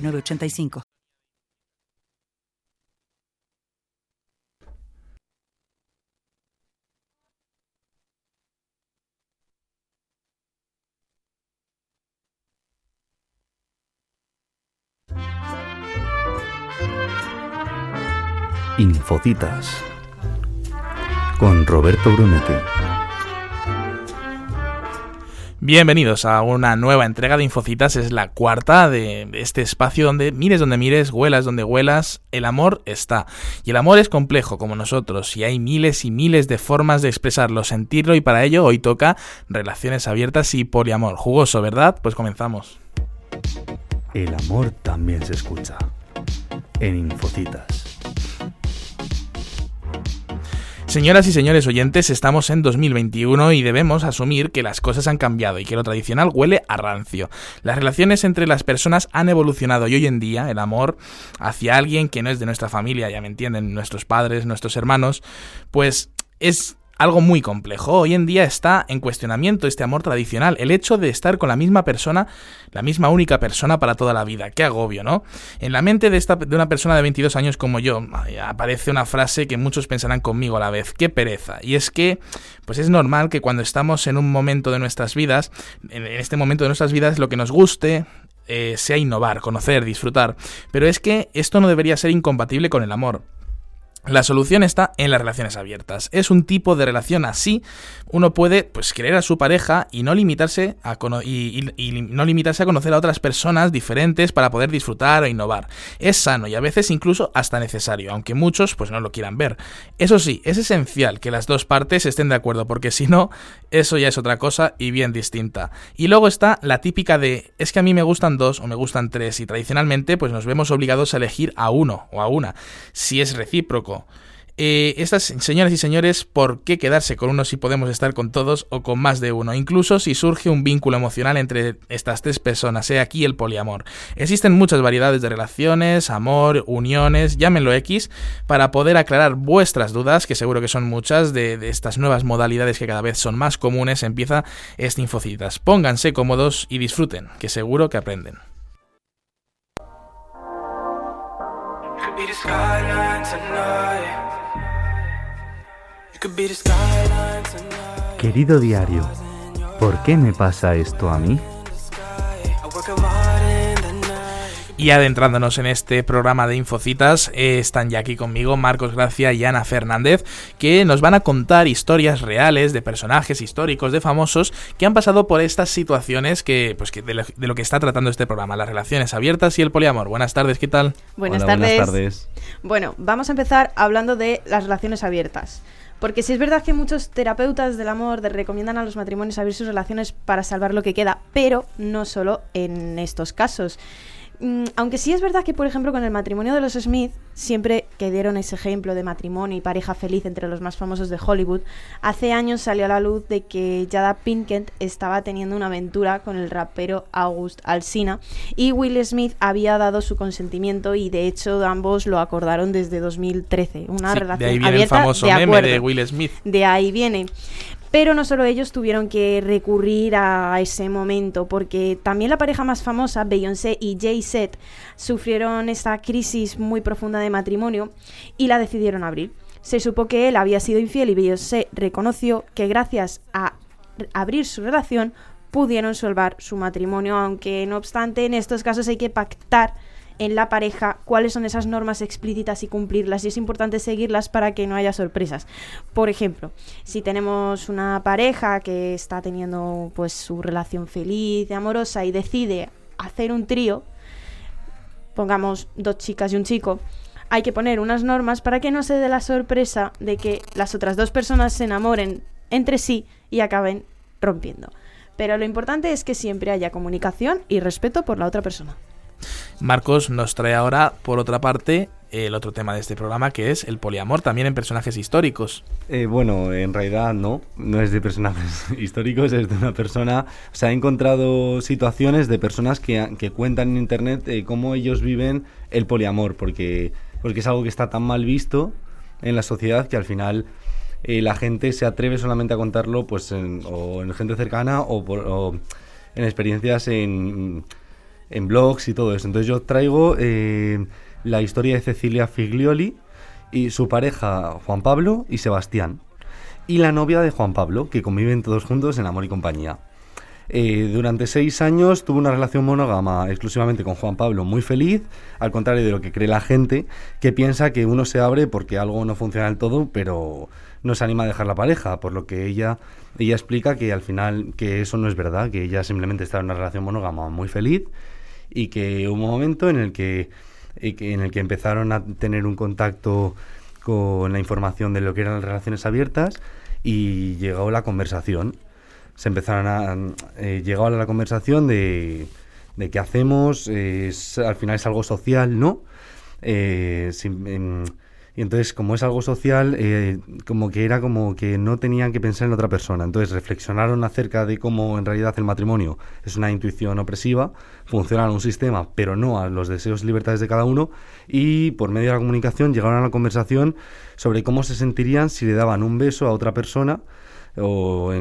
985. Infocitas con Roberto Brunetti. Bienvenidos a una nueva entrega de Infocitas, es la cuarta de este espacio donde mires donde mires, huelas donde huelas, el amor está. Y el amor es complejo como nosotros y hay miles y miles de formas de expresarlo, sentirlo y para ello hoy toca relaciones abiertas y poliamor. Jugoso, ¿verdad? Pues comenzamos. El amor también se escucha en Infocitas. Señoras y señores oyentes, estamos en 2021 y debemos asumir que las cosas han cambiado y que lo tradicional huele a rancio. Las relaciones entre las personas han evolucionado y hoy en día el amor hacia alguien que no es de nuestra familia, ya me entienden, nuestros padres, nuestros hermanos, pues es algo muy complejo. Hoy en día está en cuestionamiento este amor tradicional, el hecho de estar con la misma persona, la misma única persona para toda la vida. Qué agobio, ¿no? En la mente de, esta, de una persona de 22 años como yo aparece una frase que muchos pensarán conmigo a la vez, qué pereza. Y es que, pues es normal que cuando estamos en un momento de nuestras vidas, en este momento de nuestras vidas, lo que nos guste, eh, sea innovar, conocer, disfrutar. Pero es que esto no debería ser incompatible con el amor. La solución está en las relaciones abiertas. Es un tipo de relación así. Uno puede pues querer a su pareja y no limitarse a y, no limitarse a conocer a otras personas diferentes para poder disfrutar o innovar. Es sano y a veces incluso hasta necesario, aunque muchos pues no lo quieran ver. Eso sí, es esencial que las dos partes estén de acuerdo, porque si no, eso ya es otra cosa y bien distinta. Y luego está la típica de es que a mí me gustan dos o me gustan tres y tradicionalmente pues nos vemos obligados a elegir a uno o a una. Si es recíproco eh, estas señoras y señores, ¿por qué quedarse con uno si podemos estar con todos o con más de uno? Incluso si surge un vínculo emocional entre estas tres personas, sea aquí el poliamor. Existen muchas variedades de relaciones, amor, uniones, llámenlo X, para poder aclarar vuestras dudas, que seguro que son muchas, de, de estas nuevas modalidades que cada vez son más comunes, empieza este Infocitas. Pónganse cómodos y disfruten, que seguro que aprenden. Querido diario, ¿por qué me pasa esto a mí? Y adentrándonos en este programa de Infocitas, eh, están ya aquí conmigo Marcos Gracia y Ana Fernández, que nos van a contar historias reales de personajes históricos, de famosos, que han pasado por estas situaciones que, pues, que de, lo, que está tratando este programa, las relaciones abiertas y el poliamor. Buenas tardes, ¿qué tal? Buenas, tardes. buenas tardes. Bueno, vamos a empezar hablando de las relaciones abiertas. Porque si es verdad que muchos terapeutas del amor recomiendan a los matrimonios abrir sus relaciones para salvar lo que queda, pero no solo en estos casos. Mm, aunque sí es verdad que, por ejemplo, con el matrimonio de los Smith, siempre que dieron ese ejemplo de matrimonio y pareja feliz entre los más famosos de Hollywood, hace años salió a la luz de que Jada Pinkett estaba teniendo una aventura con el rapero August Alsina y Will Smith había dado su consentimiento y de hecho ambos lo acordaron desde 2013. Una relación de ahí viene el famoso meme de Will Smith. De ahí viene. Pero no solo ellos tuvieron que recurrir a ese momento, porque también la pareja más famosa, Beyoncé y Jay-Z, sufrieron esta crisis muy profunda de matrimonio y la decidieron abrir. Se supo que él había sido infiel y Beyoncé reconoció que gracias a abrir su relación pudieron salvar su matrimonio, aunque no obstante en estos casos hay que pactar en la pareja cuáles son esas normas explícitas y cumplirlas y es importante seguirlas para que no haya sorpresas. Por ejemplo, si tenemos una pareja que está teniendo pues su relación feliz, amorosa y decide hacer un trío, pongamos dos chicas y un chico, hay que poner unas normas para que no se dé la sorpresa de que las otras dos personas se enamoren entre sí y acaben rompiendo. Pero lo importante es que siempre haya comunicación y respeto por la otra persona. Marcos nos trae ahora, por otra parte, el otro tema de este programa, que es el poliamor, también en personajes históricos. Eh, bueno, en realidad no, no es de personajes históricos, es de una persona... Se ha encontrado situaciones de personas que, que cuentan en Internet eh, cómo ellos viven el poliamor, porque, porque es algo que está tan mal visto en la sociedad que al final eh, la gente se atreve solamente a contarlo pues en, o en gente cercana o, en experiencias en, en, blogs y todo eso. Entonces yo traigo eh, la historia de Cecilia Figlioli y su pareja Juan Pablo y Sebastián. Y la novia de Juan Pablo, que conviven todos juntos en amor y compañía. Eh, durante seis años tuvo una relación monógama exclusivamente con Juan Pablo, muy feliz, al contrario de lo que cree la gente, que piensa que uno se abre porque algo no funciona del todo, pero no se anima a dejar la pareja, por lo que ella, ella explica que al final que eso no es verdad, que ella simplemente estaba en una relación monógama muy feliz y que hubo un momento en el que, en el que empezaron a tener un contacto con la información de lo que eran las relaciones abiertas y llegó la conversación. Se empezaron a... Eh, llegó la conversación de, de qué hacemos, al final es algo social, ¿no? Eh, y entonces, como es algo social, eh, como que era como que no tenían que pensar en otra persona. Entonces reflexionaron acerca de cómo en realidad el matrimonio es una intuición opresiva, funciona en un sistema, pero no a los deseos y libertades de cada uno. Y por medio de la comunicación llegaron a la conversación sobre cómo se sentirían si le daban un beso a otra persona o,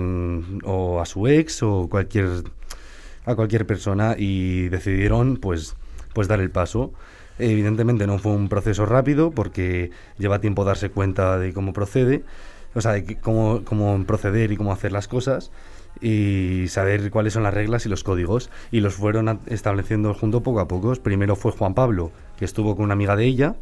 a su ex o cualquier a cualquier persona y decidieron pues pues dar el paso. Evidentemente no fue un proceso rápido porque lleva tiempo darse cuenta de cómo procede, o sea, de cómo, proceder y cómo hacer las cosas y saber cuáles son las reglas y los códigos. Y los fueron estableciendo junto poco a poco. Primero fue Juan Pablo, que estuvo con una amiga de ella.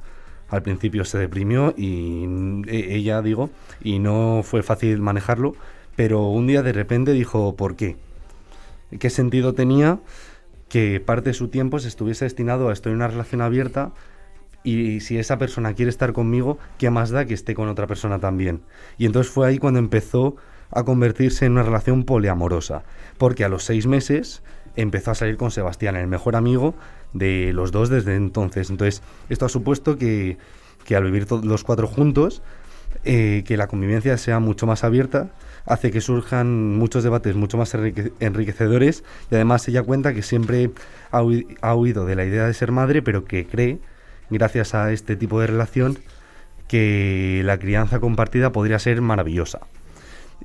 Al principio se deprimió y e, ella, digo, y no fue fácil manejarlo. Pero un día de repente dijo, ¿por qué? ¿Qué sentido tenía? Que parte de su tiempo se estuviese destinado a estoy en una relación abierta y si esa persona quiere estar conmigo, ¿qué más da que esté con otra persona también? Y entonces fue ahí cuando empezó a convertirse en una relación poliamorosa, porque a los seis meses empezó a salir con Sebastián, el mejor amigo de los dos desde entonces. Entonces, esto ha supuesto que, que al vivir los cuatro juntos, eh, que la convivencia sea mucho más abierta, hace que surjan muchos debates mucho más enriquecedores y además ella cuenta que siempre ha, huido de la idea de ser madre, pero que cree, gracias a este tipo de relación, que la crianza compartida podría ser maravillosa.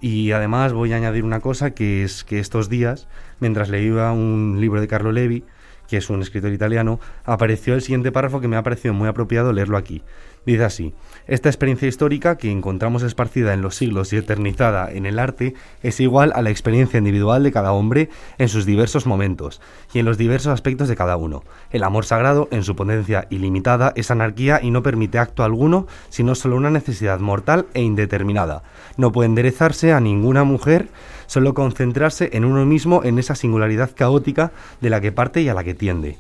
Y además voy a añadir una cosa, que es que estos días, mientras leía un libro de Carlo Levi, que es un escritor italiano, apareció el siguiente párrafo que me ha parecido muy apropiado leerlo aquí. Dice así, esta experiencia histórica que encontramos esparcida en los siglos y eternizada en el arte es igual a la experiencia individual de cada hombre en sus diversos momentos y en los diversos aspectos de cada uno. El amor sagrado, en su potencia ilimitada, es anarquía y no permite acto alguno, sino solo una necesidad mortal e indeterminada. No puede enderezarse a ninguna mujer, solo concentrarse en uno mismo en esa singularidad caótica de la que parte y a la que tiende.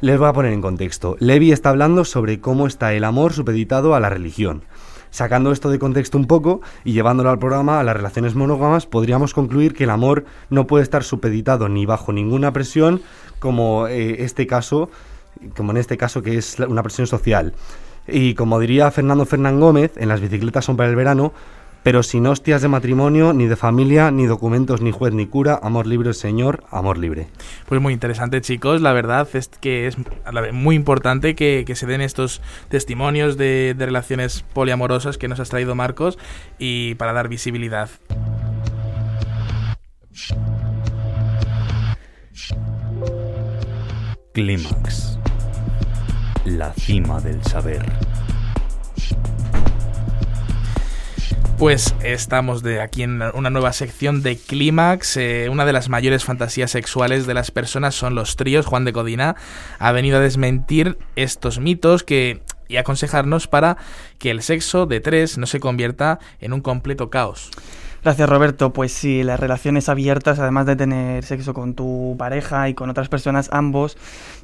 Les voy a poner en contexto. Levi está hablando sobre cómo está el amor supeditado a la religión. Sacando esto de contexto un poco y llevándolo al programa a las relaciones monógamas, podríamos concluir que el amor no puede estar supeditado ni bajo ninguna presión, como eh, este caso, como en este caso que es una presión social. Y como diría Fernando Fernán Gómez, en las bicicletas son para el verano, pero sin hostias de matrimonio, ni de familia, ni documentos, ni juez, ni cura, amor libre, Señor, amor libre. Pues muy interesante, chicos. La verdad es que es muy importante que, se den estos testimonios de, de relaciones poliamorosas que nos has traído Marcos y para dar visibilidad. Clímax. La cima del saber. Pues estamos de aquí en una nueva sección de Clímax. Eh, una de las mayores fantasías sexuales de las personas son los tríos. Juan de Codina ha venido a desmentir estos mitos que y aconsejarnos para que el sexo de tres no se convierta en un completo caos. Gracias Roberto. Pues sí, las relaciones abiertas, además de tener sexo con tu pareja y con otras personas, ambos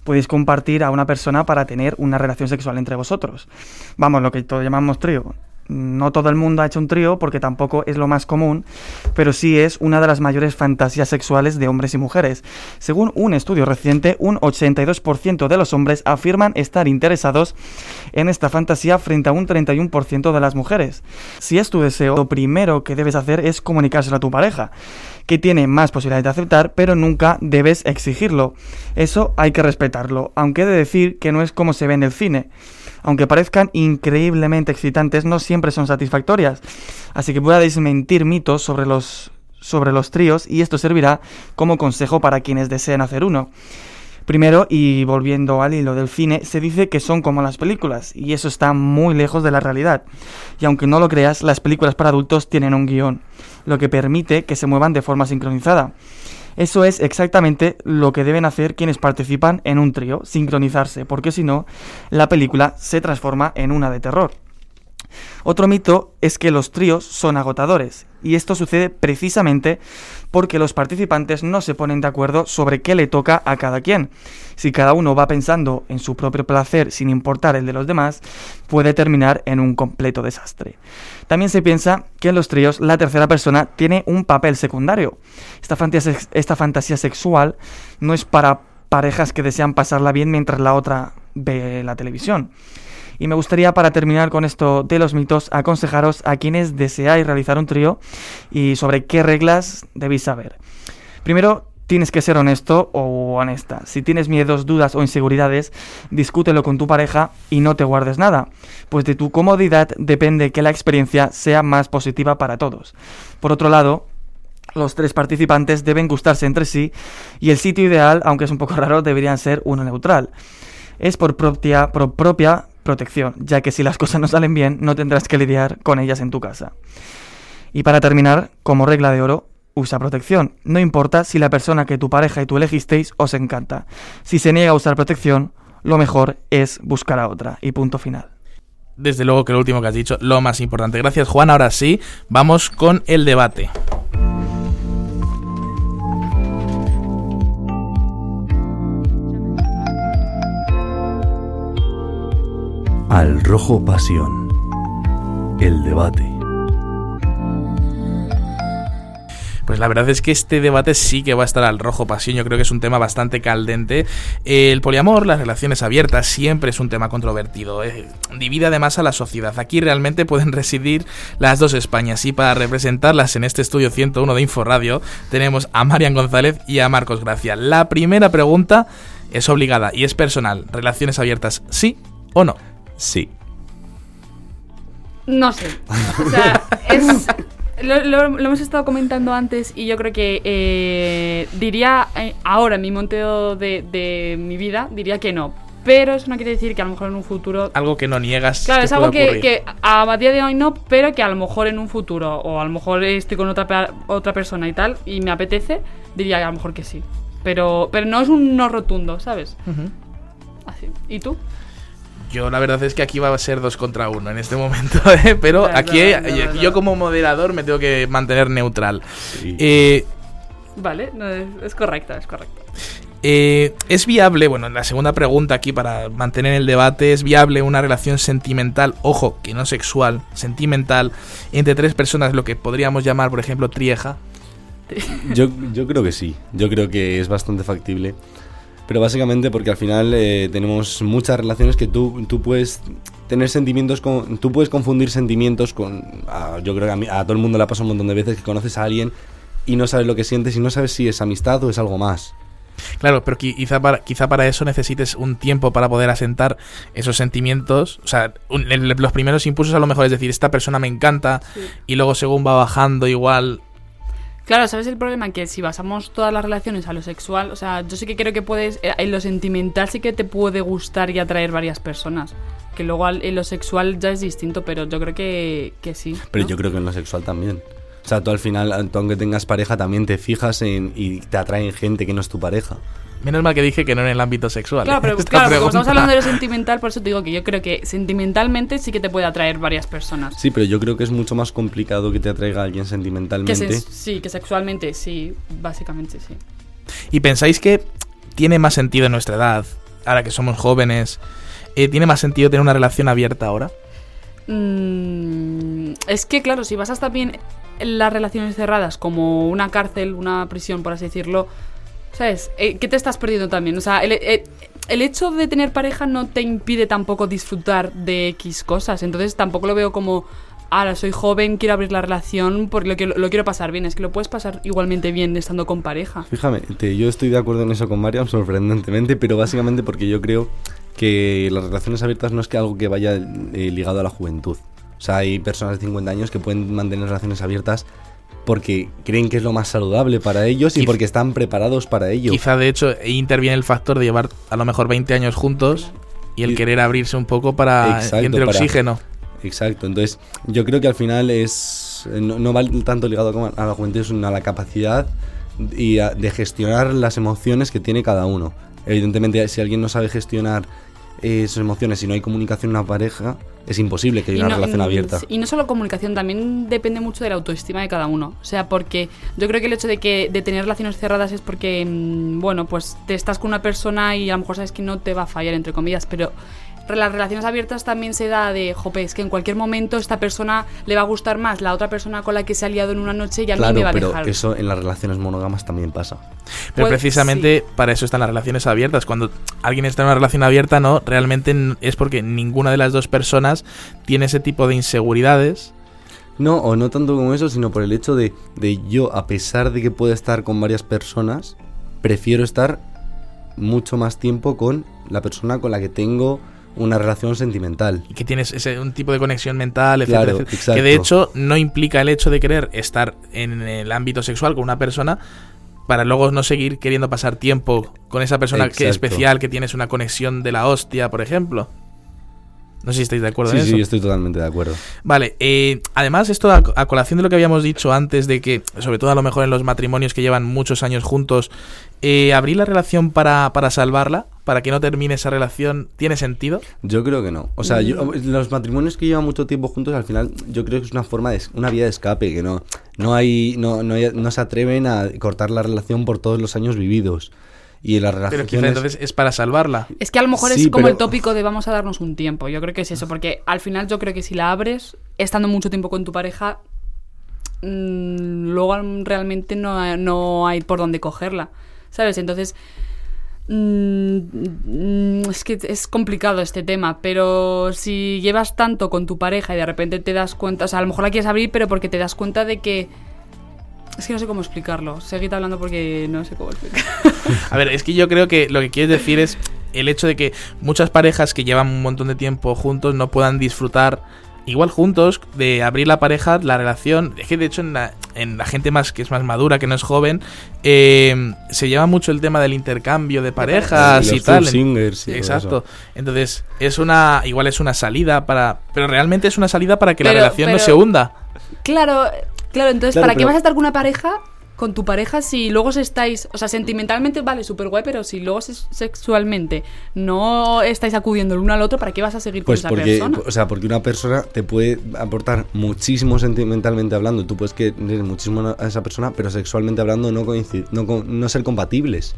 podéis compartir a una persona para tener una relación sexual entre vosotros. Vamos, lo que todos llamamos trío no todo el mundo ha hecho un trío porque tampoco es lo más común, pero sí es una de las mayores fantasías sexuales de hombres y mujeres. Según un estudio reciente, un 82% de los hombres afirman estar interesados en esta fantasía frente a un 31% de las mujeres. Si es tu deseo, lo primero que debes hacer es comunicárselo a tu pareja, que tiene más posibilidades de aceptar, pero nunca debes exigirlo. Eso hay que respetarlo, aunque he de decir que no es como se ve en el cine aunque parezcan increíblemente excitantes, no siempre son satisfactorias. Así que voy desmentir mitos sobre los, sobre los tríos y esto servirá como consejo para quienes deseen hacer uno. Primero, y volviendo al hilo del cine, se dice que son como las películas, y eso está muy lejos de la realidad. Y aunque no lo creas, las películas para adultos tienen un guion, lo que permite que se muevan de forma sincronizada. Eso es exactamente lo que deben hacer quienes participan en un trío, sincronizarse, porque si no, la película se transforma en una de terror. Otro mito es que los tríos son agotadores, y esto sucede precisamente porque los participantes no se ponen de acuerdo sobre qué le toca a cada quien. Si cada uno va pensando en su propio placer sin importar el de los demás, puede terminar en un completo desastre. También se piensa que en los tríos la tercera persona tiene un papel secundario. Esta fantasía, esta fantasía sexual no es para parejas que desean pasarla bien mientras la otra ve la televisión. Y me gustaría, para terminar con esto de los mitos, aconsejaros a quienes deseáis realizar un trío y sobre qué reglas debéis saber. Primero, tienes que ser honesto o honesta. Si tienes miedos, dudas o inseguridades, discútelo con tu pareja y no te guardes nada, pues de tu comodidad depende que la experiencia sea más positiva para todos. Por otro lado, los tres participantes deben gustarse entre sí y el sitio ideal, aunque es un poco raro, deberían ser uno neutral. Es por propia, por propia protección, ya que si las cosas no salen bien, no tendrás que lidiar con ellas en tu casa. Y para terminar, como regla de oro, usa protección. No importa si la persona que tu pareja y tú elegisteis os encanta. Si se niega a usar protección, lo mejor es buscar a otra. Y punto final. Desde luego que lo último que has dicho, lo más importante. Gracias Juan. Ahora sí, vamos con el debate. Al Rojo Pasión. El debate. Pues la verdad es que este debate sí que va a estar al rojo pasión. Yo creo que es un tema bastante caldente. El poliamor, las relaciones abiertas, siempre es un tema controvertido. Eh, divide además a la sociedad. Aquí realmente pueden residir las dos Españas. Y para representarlas en este estudio 101 de Inforadio, tenemos a Marian González y a Marcos Gracia. La primera pregunta es obligada y es personal. ¿Relaciones abiertas sí o no? Sí. No sé. O sea, es, lo, hemos estado comentando antes y yo creo que eh, diría eh, ahora, en mi monteo de, mi vida, diría que no. Pero eso no quiere decir que a lo mejor en un futuro... Algo que no niegas. Claro, es algo que, a día de hoy no, pero que a lo mejor en un futuro, o a lo mejor estoy con otra, otra persona y tal, y me apetece, diría que a lo mejor que sí. Pero, pero no es un no rotundo, ¿sabes? Así. ¿Y tú? Yo la verdad es que aquí va a ser dos contra uno en este momento, ¿eh? pero aquí yo, como moderador me tengo que mantener neutral. Eh, vale, es, correcto, es correcto. Eh, ¿Es viable, bueno, la segunda pregunta aquí para mantener el debate, ¿es viable una relación sentimental, ojo, que no sexual, sentimental, entre tres personas, lo que podríamos llamar, por ejemplo, trieja? Yo, yo creo que sí, yo creo que es bastante factible pero básicamente porque al final eh, tenemos muchas relaciones que tú, tú puedes tener sentimientos, con, tú puedes confundir sentimientos con, yo creo que a, todo el mundo le ha pasado un montón de veces que conoces a alguien y no sabes lo que sientes y no sabes si es amistad o es algo más. Claro, pero quizá para, quizá para eso necesites un tiempo para poder asentar esos sentimientos. O sea, los primeros impulsos a lo mejor es decir, esta persona me encanta y luego según va bajando igual Claro, ¿sabes el problema? Que si basamos todas las relaciones a lo sexual, o sea, yo sí que creo que puedes, eh, en lo sentimental sí que te puede gustar y atraer varias personas. Que luego en lo sexual ya es distinto, pero yo creo que, que sí. Pero yo creo que en lo sexual también. O sea, tú al final, tú aunque tengas pareja, también te fijas en y te atraen gente que no es tu pareja. Menos mal que dije que no en el ámbito sexual. Claro, pero claro, como estamos hablando de lo sentimental, por eso te digo que yo creo que sentimentalmente sí que te puede atraer varias personas. Sí, pero yo creo que es mucho más complicado que te atraiga a alguien sentimentalmente. sí, que sexualmente, sí, básicamente sí. ¿Y pensáis que tiene más sentido en nuestra edad, ahora que somos jóvenes, eh, tiene más sentido tener una relación abierta ahora? Mm, es que, claro, si vas a estar bien las relaciones cerradas como una cárcel, una prisión, por así decirlo, ¿Sabes? Eh, ¿Qué te estás perdiendo también? O sea, eh, el, hecho de tener pareja no te impide tampoco disfrutar de X cosas. Entonces tampoco lo veo como, ahora soy joven, quiero abrir la relación porque lo, lo, lo, quiero pasar bien. Es que lo puedes pasar igualmente bien estando con pareja. Fíjame, yo estoy de acuerdo en eso con Mariam, sorprendentemente, pero básicamente porque yo creo que las relaciones abiertas no es que algo que vaya eh, ligado a la juventud. O sea, hay personas de 50 años que pueden mantener relaciones abiertas porque creen que es lo más saludable para ellos y porque están preparados para ello. Quizá de hecho interviene el factor de llevar a lo mejor 20 años juntos y el querer abrirse un poco para entre oxígeno. Exacto, entonces yo creo que al final es no, va tanto ligado a la juventud, sino a la capacidad y de gestionar las emociones que tiene cada uno. Evidentemente, si alguien no sabe gestionar esas emociones y no hay comunicación en una pareja, es imposible que haya una relación abierta. Y no solo comunicación, también depende mucho de la autoestima de cada uno. O sea, porque yo creo que el hecho de que de tener relaciones cerradas es porque, mm, bueno, pues te estás con una persona y a lo mejor sabes que no te va a fallar, entre comillas, pero las relaciones abiertas también se da de, jope, es que en cualquier momento esta persona le va a gustar más la otra persona con la que se ha liado en una noche y a mí me va a pero eso en las relaciones monógamas también pasa. Pero pues, precisamente para eso están las relaciones abiertas. Cuando alguien está en una relación abierta, no, realmente es porque ninguna de las dos personas tiene ese tipo de inseguridades. No, o no tanto como eso, sino por el hecho de, de yo, a pesar de que pueda estar con varias personas, prefiero estar mucho más tiempo con la persona con la que tengo una relación sentimental. Y que tienes ese, un tipo de conexión mental, etcétera, Que de hecho no implica el hecho de querer estar en el ámbito sexual con una persona para luego no seguir queriendo pasar tiempo con esa persona que especial que tienes una conexión de la hostia, por ejemplo. No sé si estáis de acuerdo en eso. Sí, estoy totalmente de acuerdo. Vale, eh, además esto a, colación de lo que habíamos dicho antes de que, sobre todo a lo mejor en los matrimonios que llevan muchos años juntos, eh, abrir la relación para, para salvarla, para que no termine esa relación, ¿tiene sentido? Yo creo que no. O sea, los matrimonios que llevan mucho tiempo juntos, al final, yo creo que es una forma de, una vía de escape, que no, no hay, no, no, no se atreven a cortar la relación por todos los años vividos. Y las relaciones... Pero entonces es para salvarla. Es que a lo mejor es como el tópico de vamos a darnos un tiempo. Yo creo que es eso, porque al final yo creo que si la abres, estando mucho tiempo con tu pareja, mmm, luego realmente no, no hay por dónde cogerla. ¿Sabes? Entonces... Mmm, es que es complicado este tema, pero si llevas tanto con tu pareja y de repente te das cuenta, o sea, a lo mejor la quieres abrir, pero porque te das cuenta de que es que no sé cómo explicarlo. Seguid hablando porque no sé cómo explicarlo. A ver, es que yo creo que lo que quieres decir es el hecho de que muchas parejas que llevan un montón de tiempo juntos no puedan disfrutar igual juntos de abrir la pareja, la relación. Es que de hecho en la, en la gente más que es más madura, que no es joven, eh, se lleva mucho el tema del intercambio de parejas y, tal. Exacto. Entonces es una igual es una salida para, pero realmente es una salida para que la relación no se hunda. Claro, Claro, entonces, ¿para qué vas a estar con una pareja? Con tu pareja, si luego estáis, o sea, sentimentalmente vale, súper guay, pero si luego sexualmente no estáis acudiendo el uno al otro, ¿para qué vas a seguir pues con esa persona? O sea, porque una persona te puede aportar muchísimo sentimentalmente hablando, tú puedes querer muchísimo a esa persona, pero sexualmente hablando no, no, no ser compatibles.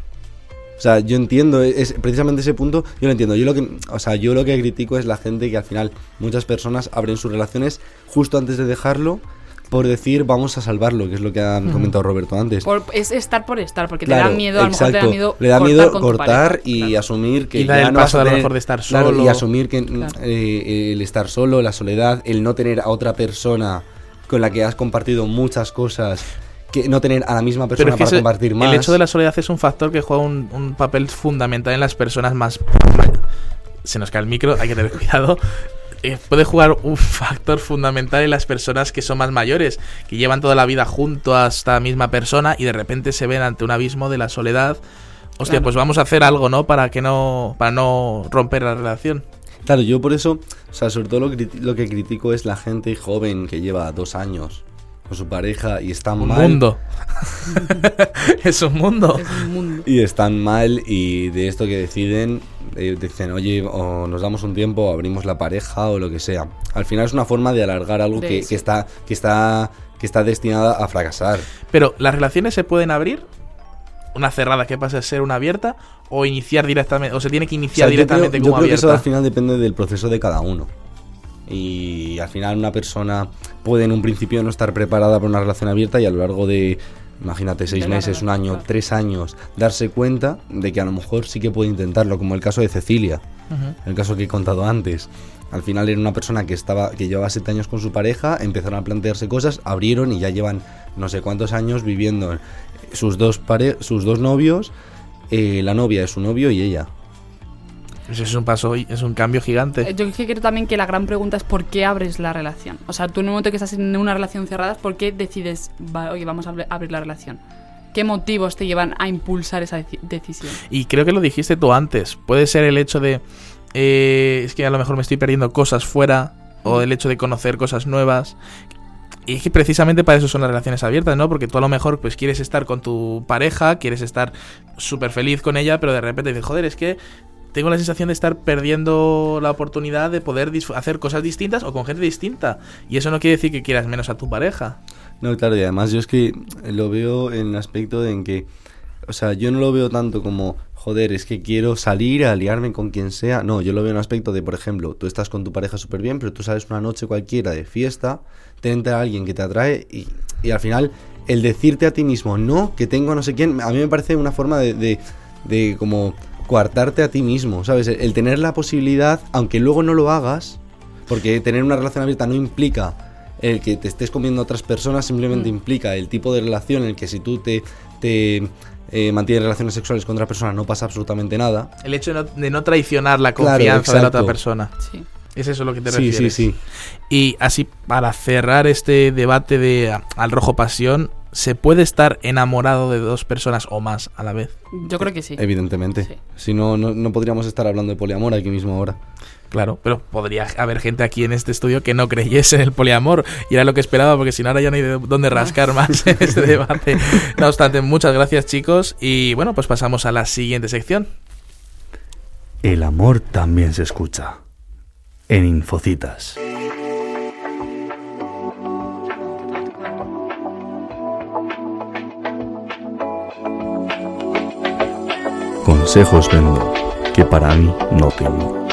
O sea, yo entiendo, es precisamente ese punto, yo lo entiendo. Yo lo que, o sea, yo lo que critico es la gente que al final muchas personas abren sus relaciones justo antes de dejarlo por decir vamos a salvarlo, que es lo que ha comentado Roberto antes. es estar por estar, porque te da miedo, a lo mejor te da miedo Le da miedo cortar, y asumir que y ya el no paso a, lo mejor de estar solo. y asumir que eh, el estar solo, la soledad, el no tener a otra persona con la que has compartido muchas cosas que no tener a la misma persona para compartir más. El hecho de la soledad es un factor que juega un, un papel fundamental en las personas más... Se nos cae el micro, hay que tener cuidado eh, puede jugar un factor fundamental en las personas que son más mayores, que llevan toda la vida junto a esta misma persona y de repente se ven ante un abismo de la soledad. Hostia, pues vamos a hacer algo, ¿no? Para que no, para no romper la relación. Claro, yo por eso, o sea, sobre todo lo, lo que critico es la gente joven que lleva dos años con su pareja y están un mal. Mundo. es un mundo. Es un mundo. Y están mal y de esto que deciden, eh, dicen, oye, o nos damos un tiempo, o abrimos la pareja o lo que sea. Al final es una forma de alargar algo De que, eso. que está, que, está, que está destinada a fracasar. Pero, ¿las relaciones se pueden abrir? ¿Una cerrada que pasa a ser una abierta? ¿O iniciar directamente? ¿O se tiene que O sea, iniciar yo creo, directamente yo como creo que eso abierta? al final depende del proceso de cada uno. Y al final una persona puede en un principio no estar preparada para una relación abierta y a lo largo de, imagínate, seis De meses, un año, tres años, darse cuenta de que a lo mejor sí que puede intentarlo, como el caso de Cecilia, el caso que he contado antes. Al final era una persona que estaba que llevaba siete años con su pareja, empezaron a plantearse cosas, abrieron y ya llevan no sé cuántos años viviendo sus dos pare sus dos novios, eh, la novia es su novio y ella. Eso es un paso, es un cambio gigante. Eh, Yo es que creo también que la gran pregunta es por qué abres la relación. O sea, tú en el momento que estás en una relación cerrada, ¿por qué decides, va, oye, vamos a abri- abrir la relación? ¿Qué motivos te llevan a impulsar esa deci- decisión? Y creo que lo dijiste tú antes. Puede ser el hecho de. eh, es que a lo mejor me estoy perdiendo cosas fuera. O el hecho de conocer cosas nuevas. Y es que precisamente para eso son las relaciones abiertas, ¿no? Porque tú a lo mejor pues quieres estar con tu pareja, quieres estar súper feliz con ella, pero de repente dices, joder, es que tengo la sensación de estar perdiendo la oportunidad de poder hacer cosas distintas o con gente distinta. Y eso no quiere decir que quieras menos a tu pareja. No, claro, y además yo es que lo veo en el aspecto de en que, o sea, yo no lo veo tanto como, joder, es que quiero salir a liarme con quien sea. No, yo lo veo en el aspecto de, por ejemplo, tú estás con tu pareja súper bien, pero tú sales una noche cualquiera de fiesta, te entra alguien que te atrae y, y al final el decirte a ti mismo, no, que tengo no sé quién, a mí me parece una forma de, de, de como coartarte a ti mismo, ¿sabes? El, el tener la posibilidad, aunque luego no lo hagas, porque tener una relación abierta no implica el que te estés comiendo a otras personas, simplemente Mm. implica el tipo de relación en el que si tú te, te eh, mantienes relaciones sexuales con otra persona no pasa absolutamente nada. El hecho de no, de no traicionar la Claro, confianza de la otra persona. Sí. Es eso lo que te Sí, sí, refieres. sí. Y así, para cerrar este debate de a- Al Rojo Pasión, ¿se puede estar enamorado de dos personas o más a la vez? Yo creo que sí. Evidentemente. Sí. Si no, no, no podríamos estar hablando de poliamor aquí mismo ahora. Claro, pero podría haber gente aquí en este estudio que no creyese en el poliamor y era lo que esperaba porque si no ahora ya no hay de dónde rascar más en este debate. No obstante, muchas gracias chicos y bueno, pues pasamos a la siguiente sección. El amor también se escucha. En Infocitas. Consejos vendo que para mí no tengo.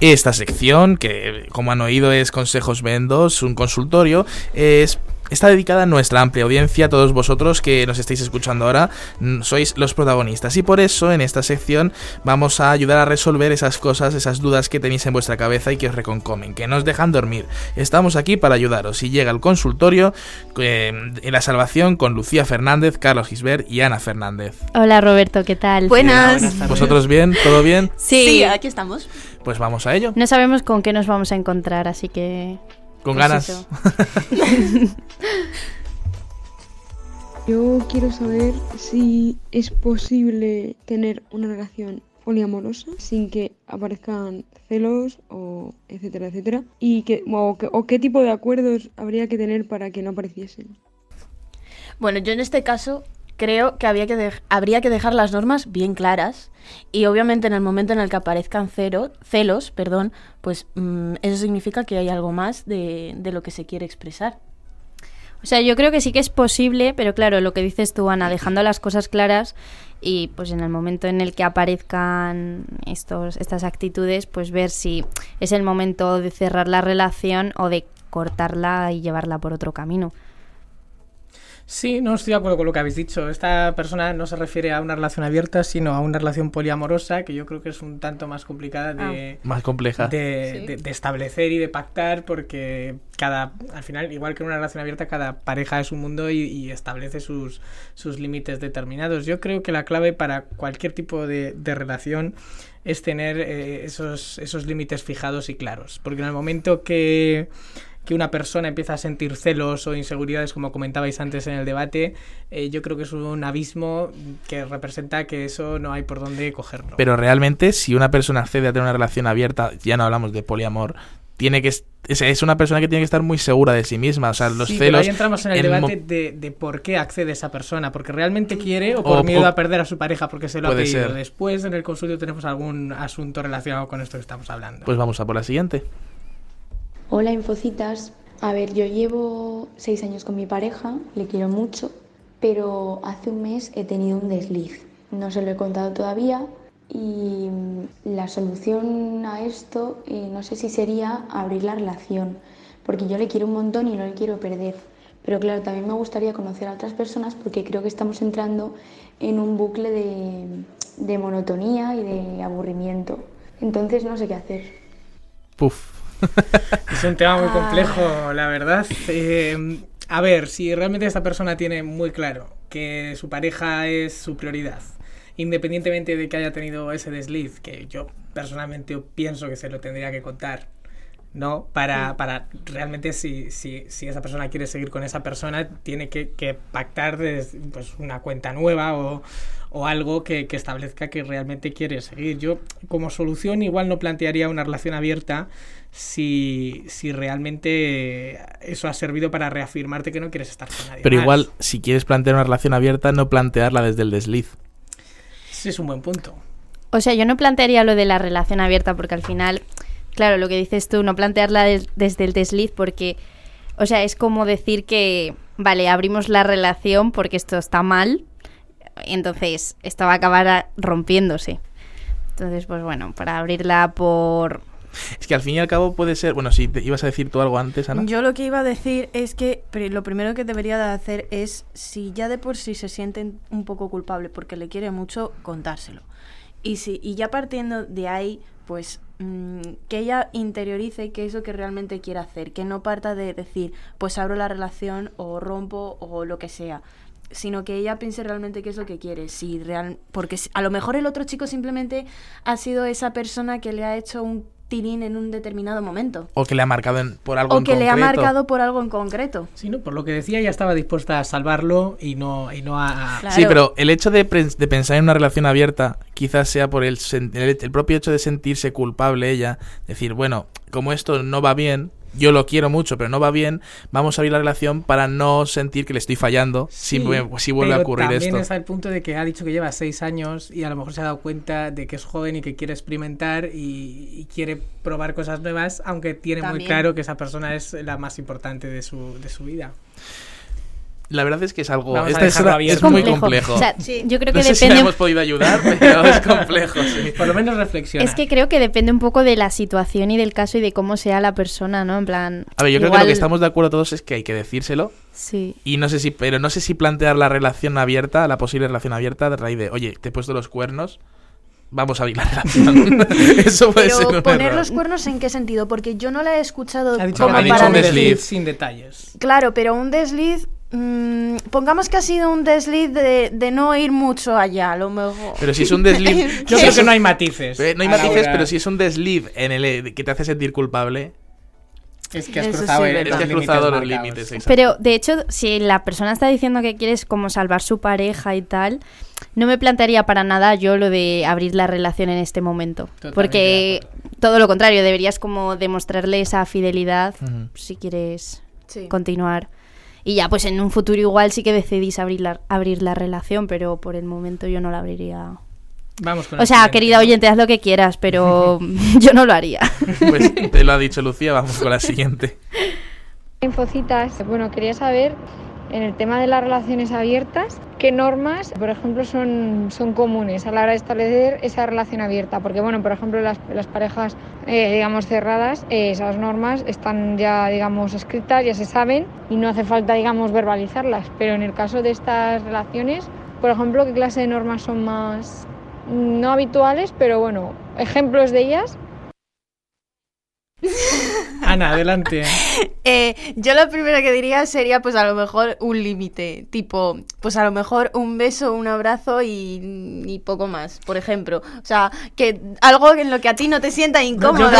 Esta sección, que como han oído es Consejos Vendos, un consultorio, es, está dedicada a nuestra amplia audiencia, a todos vosotros que nos estáis escuchando ahora, mm, sois los protagonistas. Y por eso en esta sección vamos a ayudar a resolver esas cosas, esas dudas que tenéis en vuestra cabeza y que os reconcomen, que no os dejan dormir. Estamos aquí para ayudaros y llega el consultorio eh, en la salvación con Lucía Fernández, Carlos Gisbert y Ana Fernández. Hola Roberto, ¿qué tal? Buenas. ¿Vosotros bien? ¿Todo bien? Sí, aquí estamos. Pues vamos a ello. no sabemos con qué nos vamos a encontrar, así que... Con Pues ganas. Yo quiero saber si es posible tener una relación poliamorosa sin que aparezcan celos o etcétera, etcétera. Y que, o, que- o qué tipo de acuerdos habría que tener para que no apareciesen. Bueno, yo en este caso creo que, que habría que dejar las normas bien claras y obviamente en el momento en el que aparezcan celos, perdón, pues mm, eso significa que hay algo más de, de lo que se quiere expresar. O sea, yo creo que sí que es posible, pero claro, lo que dices tú, Ana, dejando las cosas claras y pues en el momento en el que aparezcan estos, estas actitudes, pues ver si es el momento de cerrar la relación o de cortarla y llevarla por otro camino. Sí, no estoy de acuerdo con lo que habéis dicho. Esta persona no se refiere a una relación abierta, sino a una relación poliamorosa, que yo creo que es un tanto más complicada de, ah. más compleja. De, establecer y de pactar, porque cada, al final, igual que en una relación abierta, cada pareja es un mundo y, establece sus, sus límites determinados. Yo creo que la clave para cualquier tipo de, relación es tener eh, esos, esos límites fijados y claros, porque en el momento que que una persona empieza a sentir celos o inseguridades, como comentabais antes en el debate, eh, yo creo que es un abismo que representa que eso no hay por dónde cogerlo. Pero realmente, si una persona accede a tener una relación abierta, ya no hablamos de poliamor, tiene que es, una persona que tiene que estar muy segura de sí misma. O sea, los celos. Pero ahí entramos en el debate de, por qué accede esa persona. Porque realmente quiere o por miedo a perder a su pareja porque se lo ha pedido. Después en el consultorio tenemos algún asunto relacionado con esto que estamos hablando. Pues vamos a por la siguiente. Hola Infocitas. A ver, yo llevo seis años con mi pareja, le quiero mucho, pero hace un mes he tenido un desliz. No se lo he contado todavía y la solución a esto eh, no sé si sería abrir la relación, porque yo le quiero un montón y no le quiero perder. Pero claro, también me gustaría conocer a otras personas porque creo que estamos entrando en un bucle de, de monotonía y de aburrimiento. Entonces no sé qué hacer. Puf, es un tema muy complejo, la verdad. Eh, a ver, si realmente esta persona tiene muy claro que su pareja es su prioridad, independientemente de que haya tenido ese desliz, que yo personalmente pienso que se lo tendría que contar, ¿no? Para, para realmente si, si, si, esa persona quiere seguir con esa persona, tiene que, que pactar pues, una cuenta nueva o, o algo que, que, establezca que realmente quiere seguir. Yo como solución igual no plantearía una relación abierta, si, si realmente eso ha servido para reafirmarte que no quieres estar con nadie. Pero igual, si quieres plantear una relación abierta, no plantearla desde el desliz. Sí, es un buen punto. O sea, yo no plantearía lo de la relación abierta porque al final, claro, lo que dices tú, no plantearla desde el desliz porque, o sea, es como decir que, vale, abrimos la relación porque esto está mal, entonces esto va a acabar rompiéndose. Entonces, pues bueno, para abrirla por es que al fin y al cabo puede ser. Bueno, si te ibas a decir tú algo antes, Ana. Yo lo que iba a decir es que lo primero que debería de hacer es, si ya de por sí se sienten un poco culpable porque le quiere mucho, contárselo. Y, si, y ya partiendo de ahí, pues mm, que ella interiorice qué es lo que realmente quiere hacer, que no parta de decir, pues abro la relación o rompo o lo que sea sino que ella piense realmente qué es lo que quiere. Si real, porque a lo mejor el otro chico simplemente ha sido esa persona que le ha hecho un tirín en un determinado momento. O que le ha marcado por algo o que le ha marcado por algo en concreto. Sí, no, por lo que decía, ya estaba dispuesta a salvarlo y no, y no a... Sí, pero el hecho de, de, pensar en una relación abierta quizás sea por el, el propio hecho de sentirse culpable ella, decir, bueno, como esto no va bien, yo lo quiero mucho, pero no va bien, vamos a abrir la relación para no sentir que le estoy fallando si, si, vuelve a ocurrir también esto. También está el punto de que ha dicho que lleva seis años y a lo mejor se ha dado cuenta de que es joven y que quiere experimentar y, quiere probar cosas nuevas, aunque tiene muy claro que esa persona es la más importante de su, de su vida. La verdad es que es algo. Este es, muy complejo. Yo creo que no sé depende. Si hemos podido ayudar, pero es complejo. Por lo menos reflexiona. Es que creo que depende un poco de la situación y del caso y de cómo sea la persona, ¿no? En plan. A ver, yo creo que lo que estamos de acuerdo todos es que hay que decírselo. Sí. Y no sé si, pero no sé si plantear la relación abierta, la posible relación abierta, de raíz de, oye, te he puesto los cuernos vamos a abrir la relación. Eso puede Pero ser poner los cuernos en qué sentido? Porque yo no la he escuchado ha dicho como para un desliz sin detalles. Claro, pero un desliz Mm, pongamos que ha sido un desliz de, no ir mucho allá, a lo mejor. Pero si es un desliz. Yo creo que no hay matices. Eh, no hay matices, pero si es un desliz en el que te hace sentir culpable. Es que has cruzado, los límites. Pero de hecho, si la persona está diciendo que quieres como salvar su pareja y tal, no me plantearía para nada yo lo de abrir la relación en este momento. porque todo lo contrario, deberías como demostrarle esa fidelidad si quieres continuar. Y ya, pues en un futuro igual sí que decidís abrir la, abrir la relación, pero por el momento yo no la abriría. Vamos con o sea, querida oyente, haz lo que quieras, pero yo no lo haría. Pues te lo ha dicho Lucía, vamos con la siguiente. Infocitas, bueno, quería saber en el tema de las relaciones abiertas, qué normas, por ejemplo, son, son comunes a la hora de establecer esa relación abierta. Porque, bueno, por ejemplo, las, las parejas, eh, digamos, cerradas, eh, esas normas están ya, digamos, escritas, ya se saben y no hace falta, digamos, verbalizarlas. Pero en el caso de estas relaciones, por ejemplo, ¿qué clase de normas son más no habituales, pero bueno, ejemplos de ellas? Ana, adelante. Eh, yo lo primero que diría sería, pues a lo mejor un límite, tipo, pues a lo mejor un beso, un abrazo y, poco más, por ejemplo. O sea, que algo en lo que a ti no te sienta incómoda.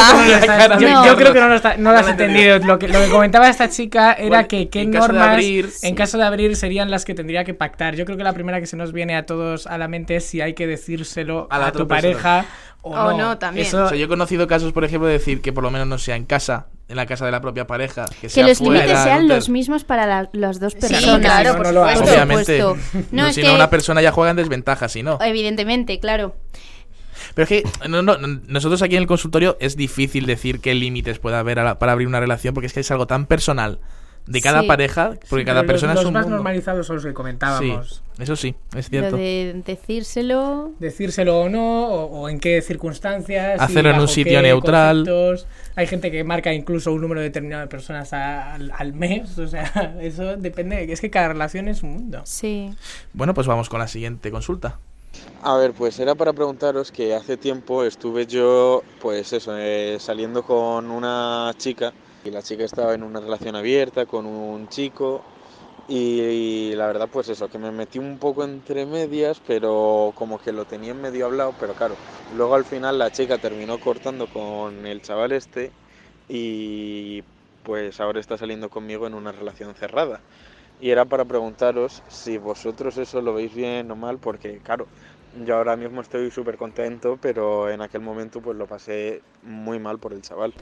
Yo creo que no lo, has entendido. Lo que, lo que comentaba esta chica era que qué normas en caso de abrir serían las que tendría que pactar. Yo creo que la primera que se nos viene a todos a la mente es si hay que decírselo a, tu pareja o, no. también. yo he conocido casos, por ejemplo, de decir que por lo menos no sea en casa, en la casa de la propia pareja. Que, que los límites sean los mismos para las dos personas. Sí, claro, por supuesto. Obviamente. No, si no, una persona ya juega en desventaja, si no. Evidentemente, claro. Pero es que nosotros aquí en el consultorio es difícil decir qué límites puede haber para abrir una relación porque es que es algo tan personal de cada pareja, porque cada persona los, es un más normalizados son los que comentábamos. eso sí, es cierto. de decírselo. Decírselo o no, o, en qué circunstancias. Hacerlo en un sitio neutral. Hay gente que marca incluso un número determinado de personas al, al, mes, o sea, eso depende. Es que cada relación es un mundo. Sí. Bueno, pues vamos con la siguiente consulta. A ver, pues era para preguntaros que hace tiempo estuve yo, pues eso, eh, saliendo con una chica y la chica estaba en una relación abierta con un chico y, la verdad pues eso, que me metí un poco entre medias, pero como que lo tenía medio hablado, pero claro, luego al final la chica terminó cortando con el chaval este y pues ahora está saliendo conmigo en una relación cerrada. Y era para preguntaros si vosotros eso lo veis bien o mal, porque claro, yo ahora mismo estoy súper contento, pero en aquel momento pues lo pasé muy mal por el chaval.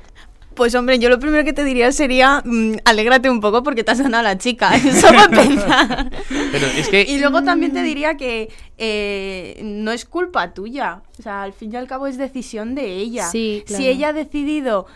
Pues hombre, yo lo primero que te diría sería mm, alégrate un poco porque te has ganado a la chica. Eso va a Pero es que... Y luego también te diría que eh, no es culpa tuya. O sea, al fin y al cabo es decisión de ella. Sí, Si ella ha decidido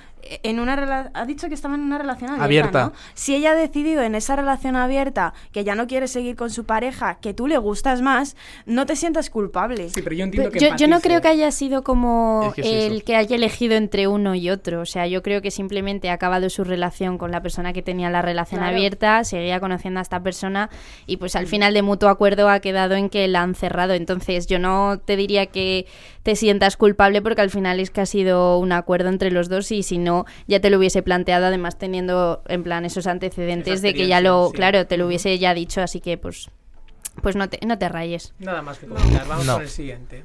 en una ha dicho que estaba en una relación abierta, Si ella ha decidido en esa relación abierta que ya no quiere seguir con su pareja, que tú le gustas más, no te sientas culpable. Sí, pero yo entiendo que yo, no creo que haya sido como el que haya elegido entre uno y otro. O sea, yo creo que simplemente ha acabado su relación con la persona que tenía la relación abierta, seguía conociendo a esta persona y pues al final de mutuo acuerdo ha quedado en que la han cerrado. Entonces yo no te diría que te sientas culpable porque al final es que ha sido un acuerdo entre los dos y si no ya te lo hubiese planteado además teniendo en plan esos antecedentes de que ya lo claro te lo hubiese ya dicho así que pues pues no te, no te rayes. Nada más que comentar vamos con el siguiente.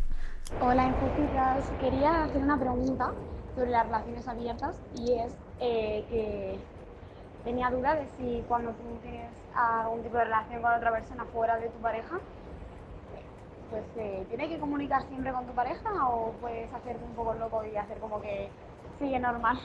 Hola Infocitas quería hacer una pregunta sobre las relaciones abiertas y es eh, que tenía duda de si cuando tú tienes algún tipo de relación con otra persona fuera de tu pareja pues eh, ¿tiene que comunicar siempre con tu pareja o puedes hacerte un poco loco y hacer como que sigue normal?